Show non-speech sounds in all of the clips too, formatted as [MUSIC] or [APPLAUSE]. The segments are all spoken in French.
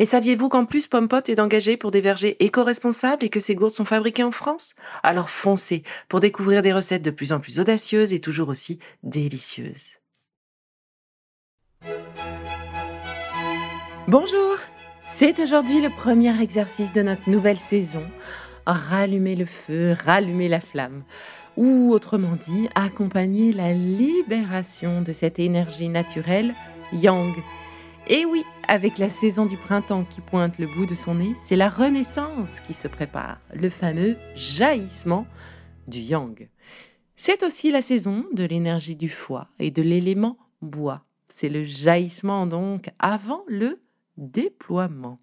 Et saviez-vous qu'en plus Pompot est engagé pour des vergers éco-responsables et que ces gourdes sont fabriquées en France? Alors foncez pour découvrir des recettes de plus en plus audacieuses et toujours aussi délicieuses. Bonjour C'est aujourd'hui le premier exercice de notre nouvelle saison. Rallumer le feu, rallumer la flamme. Ou autrement dit, accompagner la libération de cette énergie naturelle yang et oui, avec la saison du printemps qui pointe le bout de son nez, c'est la renaissance qui se prépare, le fameux jaillissement du yang. C'est aussi la saison de l'énergie du foie et de l'élément bois. C'est le jaillissement donc avant le déploiement.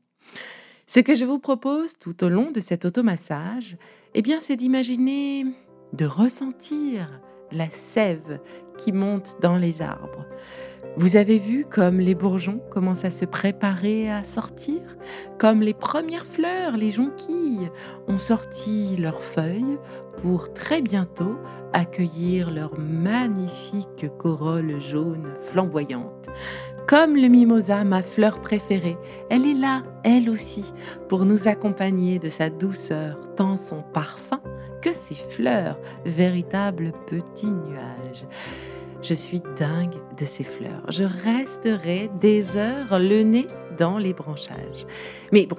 Ce que je vous propose tout au long de cet automassage, eh bien, c'est d'imaginer, de ressentir la sève qui monte dans les arbres, vous avez vu comme les bourgeons commencent à se préparer à sortir, comme les premières fleurs, les jonquilles, ont sorti leurs feuilles pour très bientôt accueillir leurs magnifiques corolles jaunes flamboyantes. Comme le mimosa, ma fleur préférée, elle est là, elle aussi, pour nous accompagner de sa douceur, tant son parfum que ses fleurs, véritables petits nuages. Je suis dingue de ces fleurs. Je resterai des heures le nez dans les branchages. Mais bon,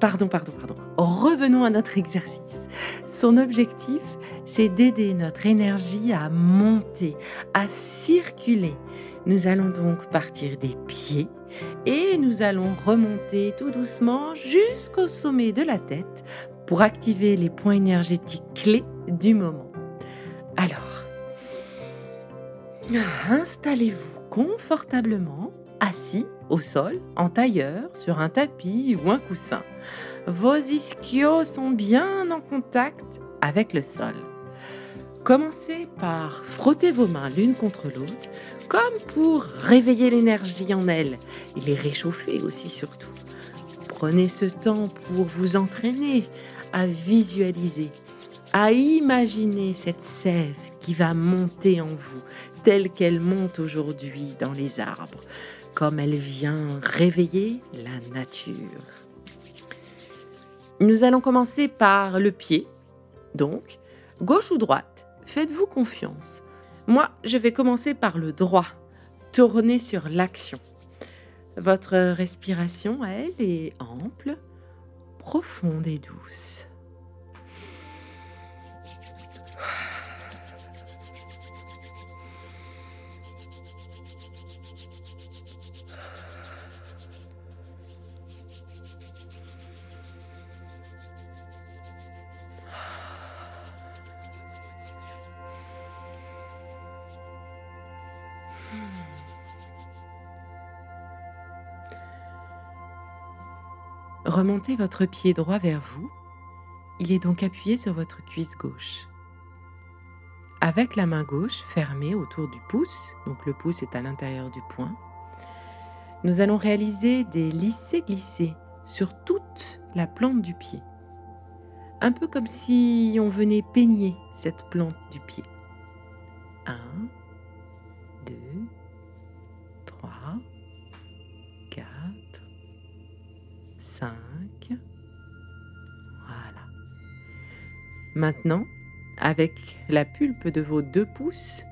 pardon, pardon, pardon. Revenons à notre exercice. Son objectif, c'est d'aider notre énergie à monter, à circuler. Nous allons donc partir des pieds et nous allons remonter tout doucement jusqu'au sommet de la tête pour activer les points énergétiques clés du moment. Alors, Installez-vous confortablement, assis au sol, en tailleur, sur un tapis ou un coussin. Vos ischios sont bien en contact avec le sol. Commencez par frotter vos mains l'une contre l'autre, comme pour réveiller l'énergie en elles et les réchauffer aussi surtout. Prenez ce temps pour vous entraîner à visualiser, à imaginer cette sève qui va monter en vous, telle qu'elle monte aujourd'hui dans les arbres, comme elle vient réveiller la nature. Nous allons commencer par le pied, donc, gauche ou droite, faites-vous confiance. Moi, je vais commencer par le droit, tourner sur l'action. Votre respiration, elle, est ample, profonde et douce. Remontez votre pied droit vers vous. Il est donc appuyé sur votre cuisse gauche. Avec la main gauche fermée autour du pouce, donc le pouce est à l'intérieur du poing, nous allons réaliser des lissés-glissés sur toute la plante du pied. Un peu comme si on venait peigner cette plante du pied. 1, 2, 3, Maintenant, avec la pulpe de vos deux pouces,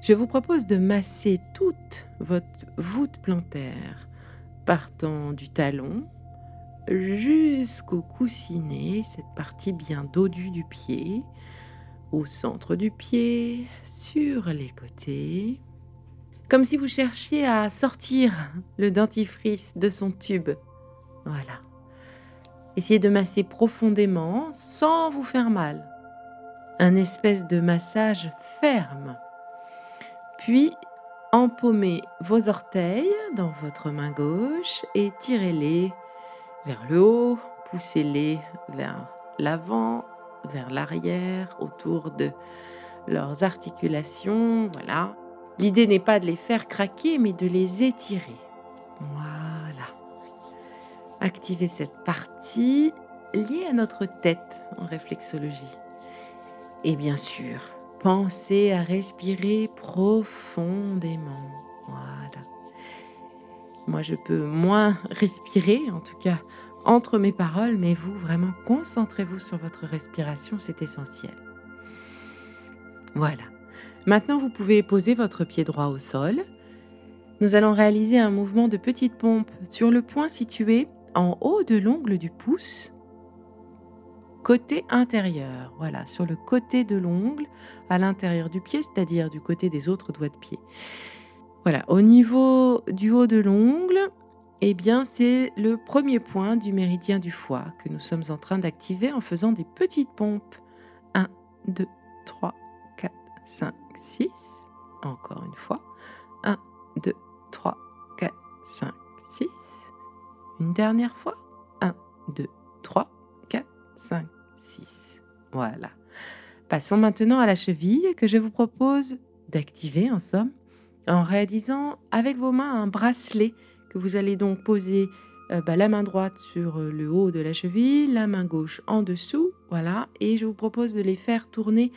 je vous propose de masser toute votre voûte plantaire, partant du talon jusqu'au coussinet, cette partie bien dodue du pied, au centre du pied, sur les côtés, comme si vous cherchiez à sortir le dentifrice de son tube. Voilà. Essayez de masser profondément sans vous faire mal. Un espèce de massage ferme. Puis, empaumez vos orteils dans votre main gauche et tirez-les vers le haut, poussez-les vers l'avant, vers l'arrière, autour de leurs articulations. Voilà. L'idée n'est pas de les faire craquer, mais de les étirer. Voilà. Activez cette partie liée à notre tête en réflexologie. Et bien sûr, pensez à respirer profondément. Voilà. Moi, je peux moins respirer, en tout cas entre mes paroles, mais vous, vraiment, concentrez-vous sur votre respiration, c'est essentiel. Voilà. Maintenant, vous pouvez poser votre pied droit au sol. Nous allons réaliser un mouvement de petite pompe sur le point situé en haut de l'ongle du pouce, côté intérieur. Voilà, sur le côté de l'ongle, à l'intérieur du pied, c'est-à-dire du côté des autres doigts de pied. Voilà, au niveau du haut de l'ongle, eh bien, c'est le premier point du méridien du foie que nous sommes en train d'activer en faisant des petites pompes. 1, 2, 3, 4, 5, 6. Encore une fois. 1, 2, 3, 4, 5, 6. Une dernière fois. 1, 2, 3, 4, 5, 6. Voilà. Passons maintenant à la cheville que je vous propose d'activer en somme en réalisant avec vos mains un bracelet que vous allez donc poser euh, bah, la main droite sur euh, le haut de la cheville, la main gauche en dessous, voilà, et je vous propose de les faire tourner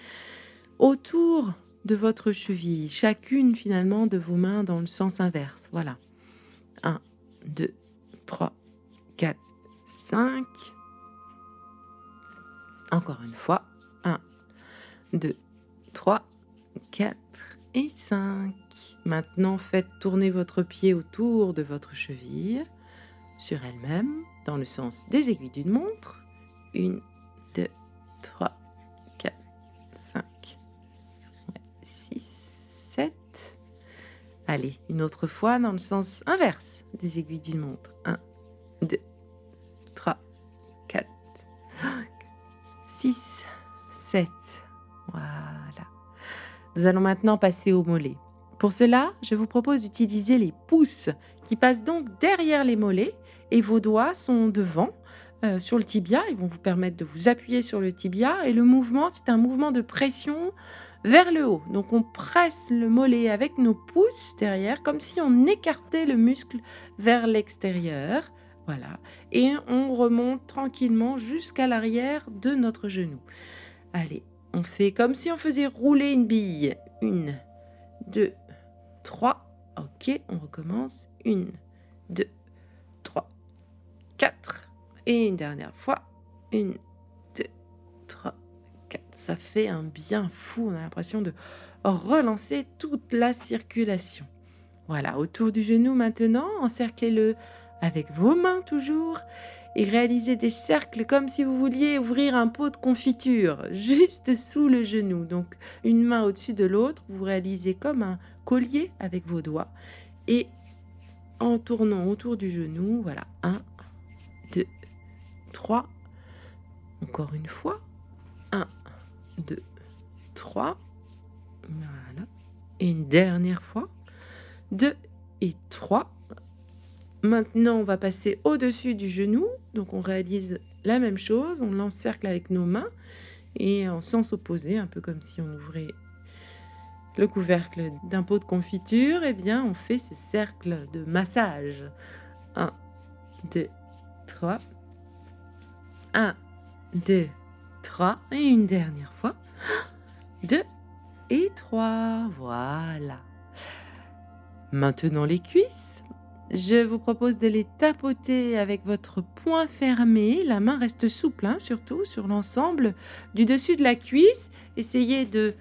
autour de votre cheville, chacune finalement de vos mains dans le sens inverse, voilà. 1, 2, 3, 4, 5. Encore une fois, 1, 2, 3, 4, et 5. Maintenant, faites tourner votre pied autour de votre cheville, sur elle-même, dans le sens des aiguilles d'une montre. 1, 2, 3, Allez, une autre fois dans le sens inverse des aiguilles d'une montre. 1, 2, 3, 4, 5, 6, 7. Voilà. Nous allons maintenant passer au mollet. Pour cela, je vous propose d'utiliser les pouces qui passent donc derrière les mollets et vos doigts sont devant euh, sur le tibia. Ils vont vous permettre de vous appuyer sur le tibia et le mouvement, c'est un mouvement de pression vers le haut. Donc on presse le mollet avec nos pouces derrière comme si on écartait le muscle vers l'extérieur. Voilà. Et on remonte tranquillement jusqu'à l'arrière de notre genou. Allez, on fait comme si on faisait rouler une bille. Une, deux, trois. Ok, on recommence. Une, deux, trois, quatre. Et une dernière fois. Une, deux, trois. Ça fait un bien fou. On a l'impression de relancer toute la circulation. Voilà, autour du genou maintenant, encerclez-le avec vos mains toujours et réalisez des cercles comme si vous vouliez ouvrir un pot de confiture juste sous le genou. Donc une main au-dessus de l'autre, vous réalisez comme un collier avec vos doigts et en tournant autour du genou, voilà, 1, 2, 3, encore une fois, 1, 2, 3, voilà, et une dernière fois, 2 et 3, Maintenant, on va passer au-dessus du genou. Donc, on réalise la même chose. On l'encercle avec nos mains et en sens opposé, un peu comme si on ouvrait le couvercle d'un pot de confiture. Eh bien, on fait ce cercle de massage. 1, 2, 3. 1, 2, 3. Et une dernière fois. [GASPS] 2 et 3. Voilà. Maintenant les cuisses. Je vous propose de les tapoter avec votre poing fermé. La main reste souple, hein, surtout sur l'ensemble du dessus de la cuisse. Essayez de,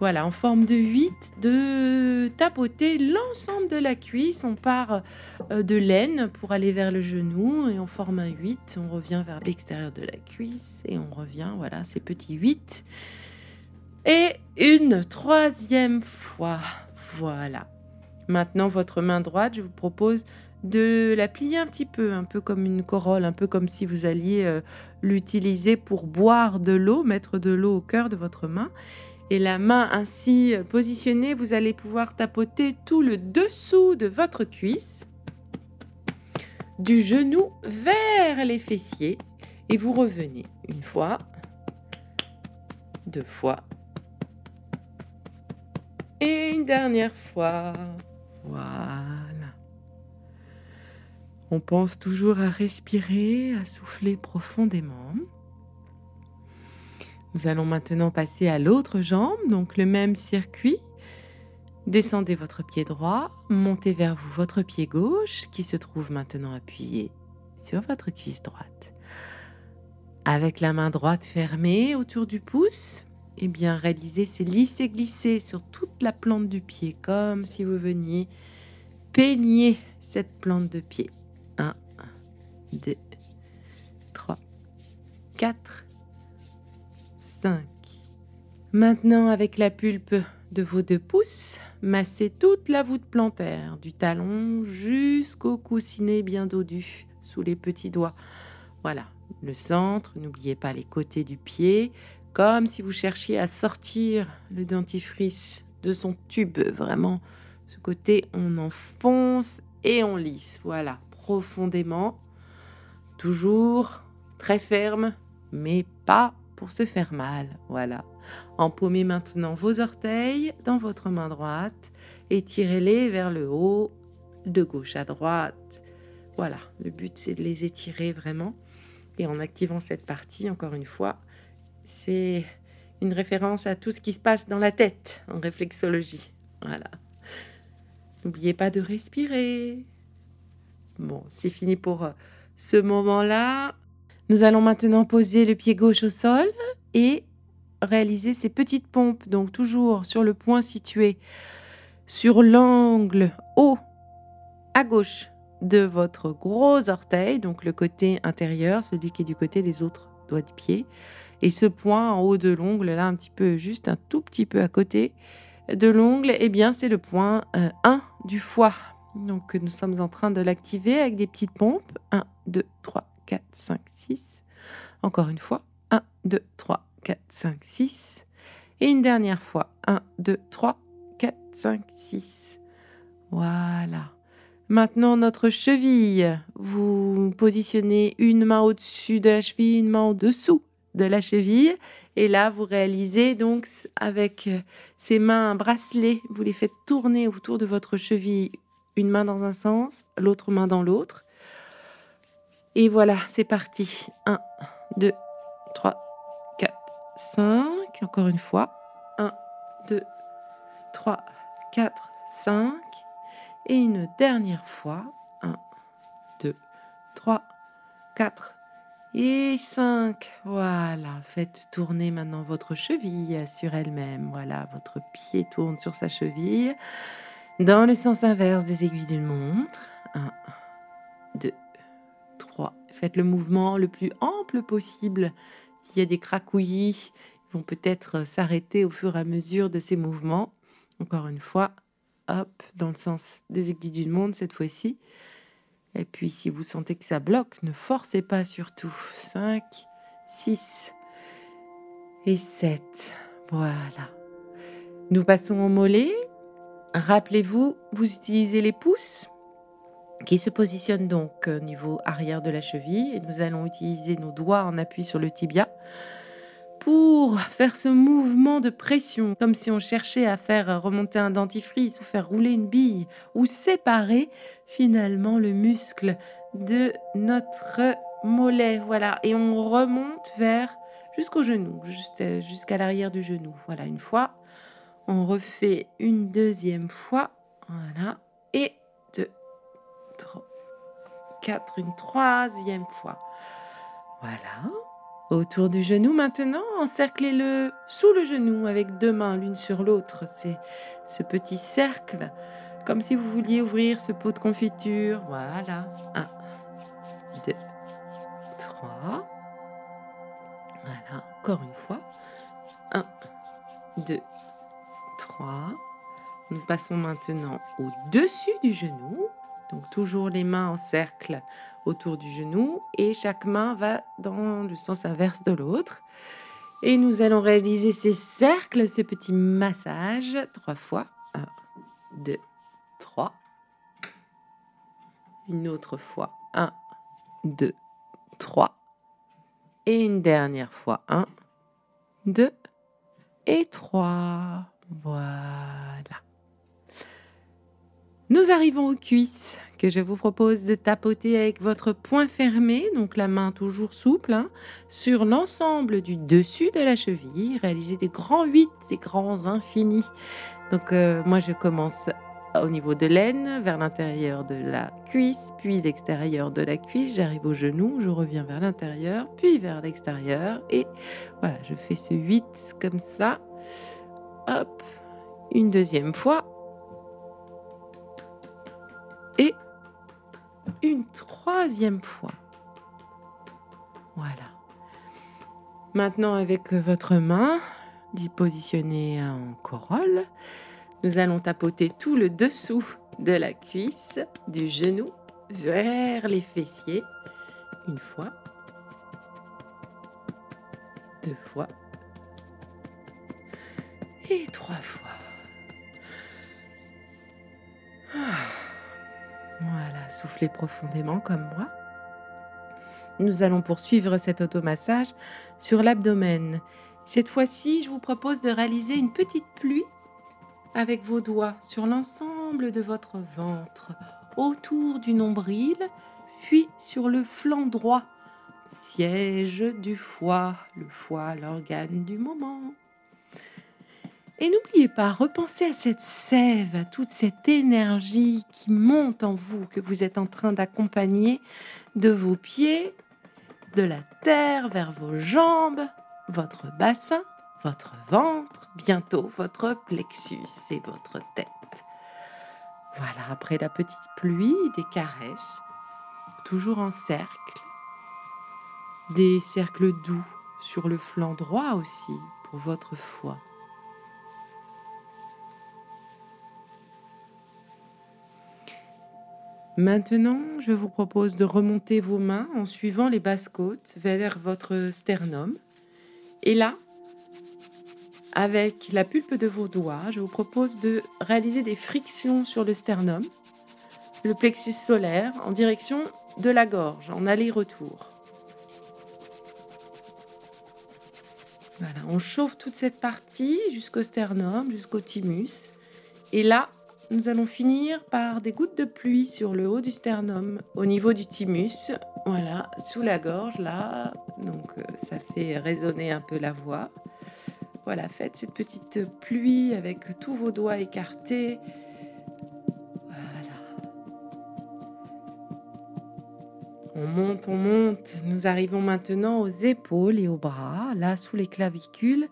voilà, en forme de 8, de tapoter l'ensemble de la cuisse. On part euh, de l'aine pour aller vers le genou et on forme un 8. On revient vers l'extérieur de la cuisse et on revient, voilà, ces petits 8. Et une troisième fois. Voilà. Maintenant, votre main droite, je vous propose de la plier un petit peu, un peu comme une corolle, un peu comme si vous alliez euh, l'utiliser pour boire de l'eau, mettre de l'eau au cœur de votre main. Et la main ainsi positionnée, vous allez pouvoir tapoter tout le dessous de votre cuisse, du genou vers les fessiers, et vous revenez une fois, deux fois, et une dernière fois. Voilà. On pense toujours à respirer, à souffler profondément. Nous allons maintenant passer à l'autre jambe, donc le même circuit. Descendez votre pied droit, montez vers vous votre pied gauche qui se trouve maintenant appuyé sur votre cuisse droite. Avec la main droite fermée autour du pouce, eh bien réalisez ces lisser-glisser sur toute la plante du pied comme si vous veniez peigner cette plante de pied. 1, 2, 3, 4, 5. Maintenant, avec la pulpe de vos deux pouces, massez toute la voûte plantaire, du talon jusqu'au coussinet bien dodu, sous les petits doigts. Voilà, le centre, n'oubliez pas les côtés du pied, comme si vous cherchiez à sortir le dentifrice de son tube. Vraiment, ce côté, on enfonce et on lisse. Voilà, profondément, toujours très ferme, mais pas pour se faire mal. Voilà. Empaumez maintenant vos orteils dans votre main droite et tirez-les vers le haut, de gauche à droite. Voilà, le but c'est de les étirer vraiment. Et en activant cette partie, encore une fois, c'est une référence à tout ce qui se passe dans la tête en réflexologie. Voilà. N'oubliez pas de respirer. Bon, c'est fini pour euh, ce moment-là. Nous allons maintenant poser le pied gauche au sol et réaliser ces petites pompes, donc toujours sur le point situé sur l'angle haut à gauche de votre gros orteil, donc le côté intérieur, celui qui est du côté des autres doigts du pied. Et ce point en haut de l'ongle, là un petit peu, juste un tout petit peu à côté de l'ongle, eh bien c'est le point 1 euh, du foie. Donc nous sommes en train de l'activer avec des petites pompes. 1, 2, 3, 4, 5, 6. Encore une fois. 1, 2, 3, 4, 5, 6. Et une dernière fois. 1, 2, 3, 4, 5, 6. Voilà. Maintenant, notre cheville. Vous positionnez une main au-dessus de la cheville, une main au-dessous de la cheville. Et là, vous réalisez donc avec ces mains bracelets, vous les faites tourner autour de votre cheville, une main dans un sens, l'autre main dans l'autre. Et voilà, c'est parti. 1, 2, 3, 4, 5. Encore une fois. 1, 2, 3, 4, 5. Et une dernière fois. 1, 2, 3, 4 et 5. Voilà, faites tourner maintenant votre cheville sur elle-même. Voilà, votre pied tourne sur sa cheville dans le sens inverse des aiguilles d'une montre. 1, 2, Faites le mouvement le plus ample possible. S'il y a des cracouillis, ils vont peut-être s'arrêter au fur et à mesure de ces mouvements. Encore une fois, hop, dans le sens des aiguilles d'une montre cette fois-ci. Et puis si vous sentez que ça bloque, ne forcez pas surtout. 5, 6 et 7. Voilà. Nous passons au mollet. Rappelez-vous, vous utilisez les pouces qui se positionne donc au niveau arrière de la cheville nous allons utiliser nos doigts en appui sur le tibia pour faire ce mouvement de pression, comme si on cherchait à faire remonter un dentifrice ou faire rouler une bille ou séparer finalement le muscle de notre mollet. Voilà, et on remonte vers jusqu'au genou, jusqu'à l'arrière du genou. Voilà, une fois, on refait une deuxième fois. Voilà, et 4, une troisième fois. Voilà. Autour du genou maintenant, encerclez-le sous le genou avec deux mains l'une sur l'autre. C'est ce petit cercle, comme si vous vouliez ouvrir ce pot de confiture. Voilà. 1, 2, 3. Voilà, encore une fois. 1, 2, 3. Nous passons maintenant au-dessus du genou. Donc toujours les mains en cercle autour du genou et chaque main va dans le sens inverse de l'autre. Et nous allons réaliser ces cercles, ce petit massage trois fois. Un, deux, trois. Une autre fois. Un, deux, trois. Et une dernière fois. Un, deux et trois. Voilà. Nous arrivons aux cuisses que je vous propose de tapoter avec votre poing fermé, donc la main toujours souple, hein, sur l'ensemble du dessus de la cheville. Réaliser des grands 8, des grands infinis. Donc euh, moi je commence au niveau de l'aine, vers l'intérieur de la cuisse, puis l'extérieur de la cuisse. J'arrive au genou, je reviens vers l'intérieur, puis vers l'extérieur. Et voilà, je fais ce 8 comme ça. Hop, une deuxième fois. Une troisième fois. Voilà. Maintenant, avec votre main positionnée en corolle, nous allons tapoter tout le dessous de la cuisse, du genou vers les fessiers. Une fois, deux fois et trois fois. Ah. Voilà, soufflez profondément comme moi. Nous allons poursuivre cet automassage sur l'abdomen. Cette fois-ci, je vous propose de réaliser une petite pluie avec vos doigts sur l'ensemble de votre ventre, autour du nombril, puis sur le flanc droit, siège du foie, le foie, l'organe du moment. Et n'oubliez pas, repensez à cette sève, à toute cette énergie qui monte en vous, que vous êtes en train d'accompagner de vos pieds, de la terre vers vos jambes, votre bassin, votre ventre, bientôt votre plexus et votre tête. Voilà, après la petite pluie, des caresses, toujours en cercle, des cercles doux sur le flanc droit aussi pour votre foie. Maintenant, je vous propose de remonter vos mains en suivant les basses côtes vers votre sternum. Et là, avec la pulpe de vos doigts, je vous propose de réaliser des frictions sur le sternum, le plexus solaire, en direction de la gorge, en aller-retour. Voilà, on chauffe toute cette partie jusqu'au sternum, jusqu'au thymus. Et là, nous allons finir par des gouttes de pluie sur le haut du sternum, au niveau du thymus, voilà, sous la gorge là. Donc euh, ça fait résonner un peu la voix. Voilà, faites cette petite pluie avec tous vos doigts écartés. Voilà. On monte, on monte. Nous arrivons maintenant aux épaules et aux bras, là sous les clavicules.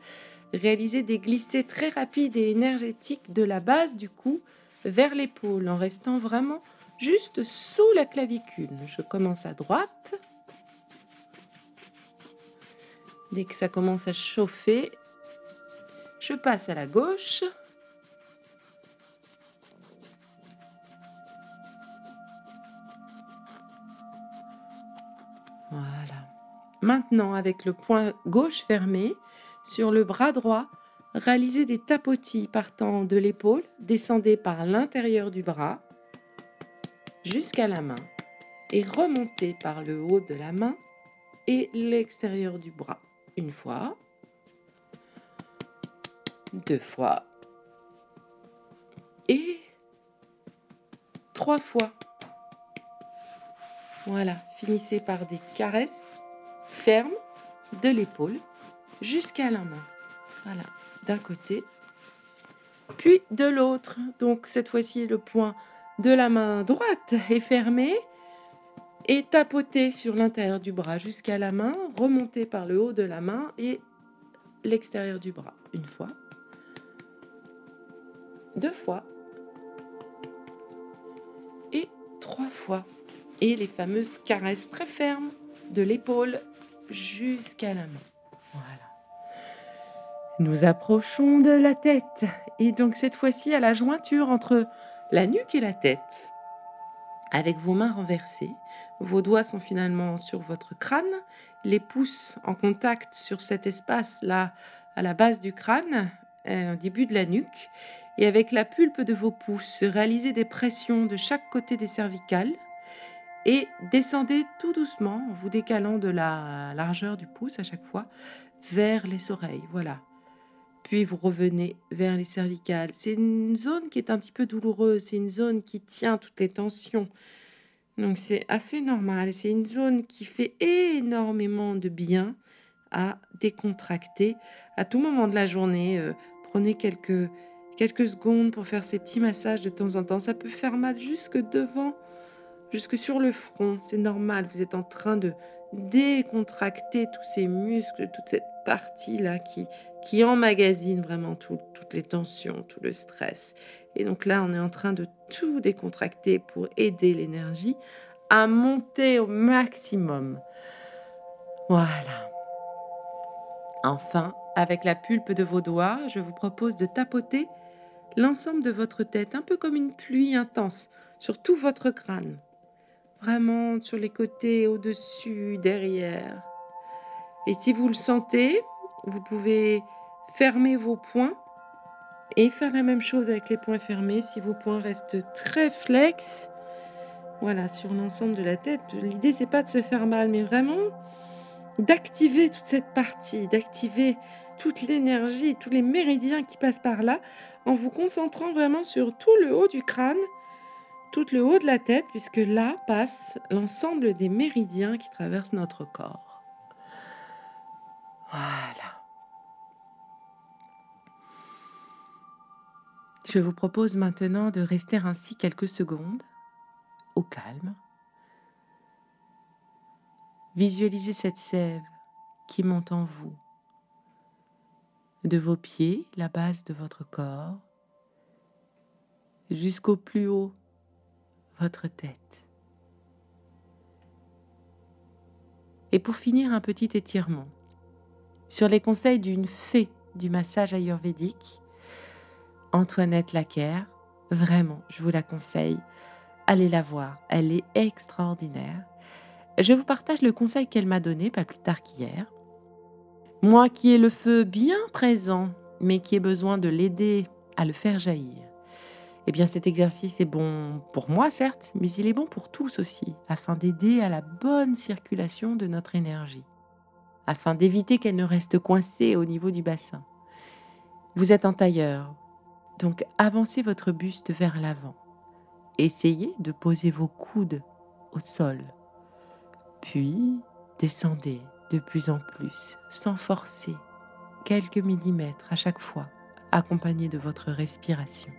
Réalisez des glissées très rapides et énergétiques de la base du cou vers l'épaule en restant vraiment juste sous la clavicule. Je commence à droite. Dès que ça commence à chauffer, je passe à la gauche. Voilà. Maintenant, avec le poing gauche fermé sur le bras droit, Réalisez des tapotis partant de l'épaule, descendez par l'intérieur du bras jusqu'à la main et remontez par le haut de la main et l'extérieur du bras. Une fois, deux fois et trois fois. Voilà, finissez par des caresses fermes de l'épaule jusqu'à la main. Voilà d'un côté, puis de l'autre. Donc cette fois-ci, le poing de la main droite est fermé et tapoté sur l'intérieur du bras jusqu'à la main, remonté par le haut de la main et l'extérieur du bras. Une fois, deux fois et trois fois. Et les fameuses caresses très fermes de l'épaule jusqu'à la main. Voilà. Nous approchons de la tête et donc cette fois-ci à la jointure entre la nuque et la tête. Avec vos mains renversées, vos doigts sont finalement sur votre crâne, les pouces en contact sur cet espace-là à la base du crâne, euh, au début de la nuque, et avec la pulpe de vos pouces, réalisez des pressions de chaque côté des cervicales et descendez tout doucement en vous décalant de la largeur du pouce à chaque fois vers les oreilles. Voilà. Puis vous revenez vers les cervicales. C'est une zone qui est un petit peu douloureuse, c'est une zone qui tient toutes les tensions. Donc c'est assez normal, c'est une zone qui fait énormément de bien à décontracter à tout moment de la journée. Euh, prenez quelques quelques secondes pour faire ces petits massages de temps en temps. Ça peut faire mal jusque devant, jusque sur le front. C'est normal, vous êtes en train de décontracter tous ces muscles, toute cette partie-là qui, qui emmagasine vraiment toutes les tensions, tout le stress. Et donc là, on est en train de tout décontracter pour aider l'énergie à monter au maximum. Voilà. Enfin, avec la pulpe de vos doigts, je vous propose de tapoter l'ensemble de votre tête, un peu comme une pluie intense, sur tout votre crâne. Vraiment sur les côtés, au-dessus, derrière. Et si vous le sentez, vous pouvez fermer vos poings et faire la même chose avec les poings fermés. Si vos poings restent très flex, voilà, sur l'ensemble de la tête. L'idée, c'est pas de se faire mal, mais vraiment d'activer toute cette partie, d'activer toute l'énergie, tous les méridiens qui passent par là, en vous concentrant vraiment sur tout le haut du crâne, tout le haut de la tête, puisque là passe l'ensemble des méridiens qui traversent notre corps. Voilà. Je vous propose maintenant de rester ainsi quelques secondes, au calme. Visualisez cette sève qui monte en vous de vos pieds, la base de votre corps, jusqu'au plus haut, votre tête. Et pour finir, un petit étirement sur les conseils d'une fée du massage ayurvédique, Antoinette Laquer. Vraiment, je vous la conseille. Allez la voir, elle est extraordinaire. Je vous partage le conseil qu'elle m'a donné pas plus tard qu'hier. Moi qui ai le feu bien présent, mais qui ai besoin de l'aider à le faire jaillir. Eh bien cet exercice est bon pour moi certes, mais il est bon pour tous aussi, afin d'aider à la bonne circulation de notre énergie, afin d'éviter qu'elle ne reste coincée au niveau du bassin. Vous êtes en tailleur, donc avancez votre buste vers l'avant. Essayez de poser vos coudes au sol, puis descendez de plus en plus, sans forcer, quelques millimètres à chaque fois, accompagné de votre respiration.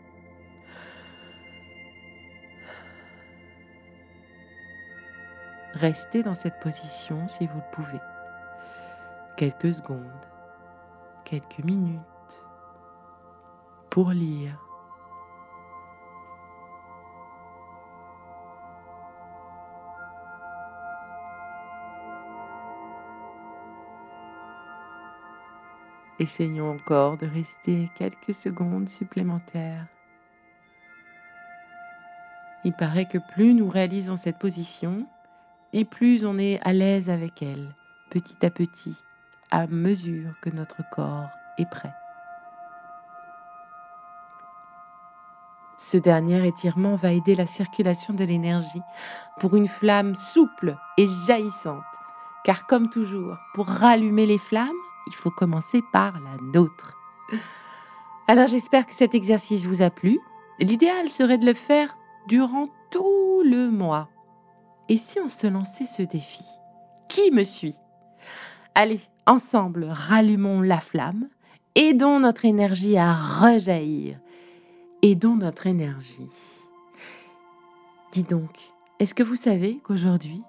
Restez dans cette position si vous le pouvez. Quelques secondes, quelques minutes pour lire Essayons encore de rester quelques secondes supplémentaires. Il paraît que plus nous réalisons cette position, et plus on est à l'aise avec elle, petit à petit, à mesure que notre corps est prêt. Ce dernier étirement va aider la circulation de l'énergie pour une flamme souple et jaillissante, car comme toujours, pour rallumer les flammes, il faut commencer par la nôtre. Alors j'espère que cet exercice vous a plu. L'idéal serait de le faire durant tout le mois. Et si on se lançait ce défi? Qui me suit? Allez, ensemble, rallumons la flamme, aidons notre énergie à rejaillir, aidons notre énergie. Dis donc, est-ce que vous savez qu'aujourd'hui,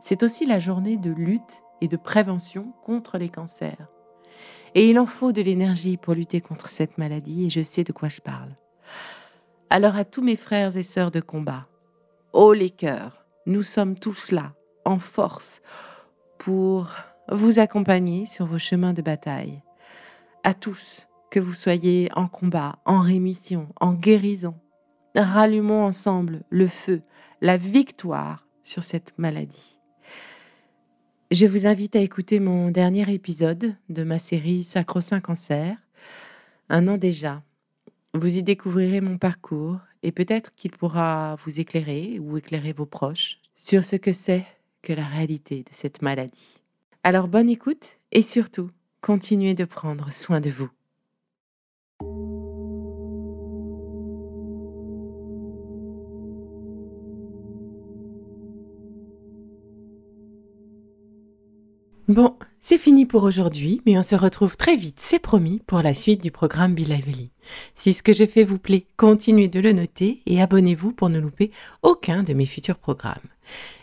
c'est aussi la journée de lutte et de prévention contre les cancers? Et il en faut de l'énergie pour lutter contre cette maladie et je sais de quoi je parle. Alors à tous mes frères et sœurs de combat, haut les cœurs, nous sommes tous là, en force, pour vous accompagner sur vos chemins de bataille. à tous, que vous soyez en combat, en rémission, en guérison. Rallumons ensemble le feu, la victoire sur cette maladie. Je vous invite à écouter mon dernier épisode de ma série Sacro-Saint Cancer, un an déjà. Vous y découvrirez mon parcours et peut-être qu'il pourra vous éclairer ou éclairer vos proches sur ce que c'est que la réalité de cette maladie. Alors bonne écoute et surtout, continuez de prendre soin de vous. Bon, c'est fini pour aujourd'hui, mais on se retrouve très vite, c'est promis, pour la suite du programme Be Lively. Si ce que je fais vous plaît, continuez de le noter et abonnez-vous pour ne louper aucun de mes futurs programmes.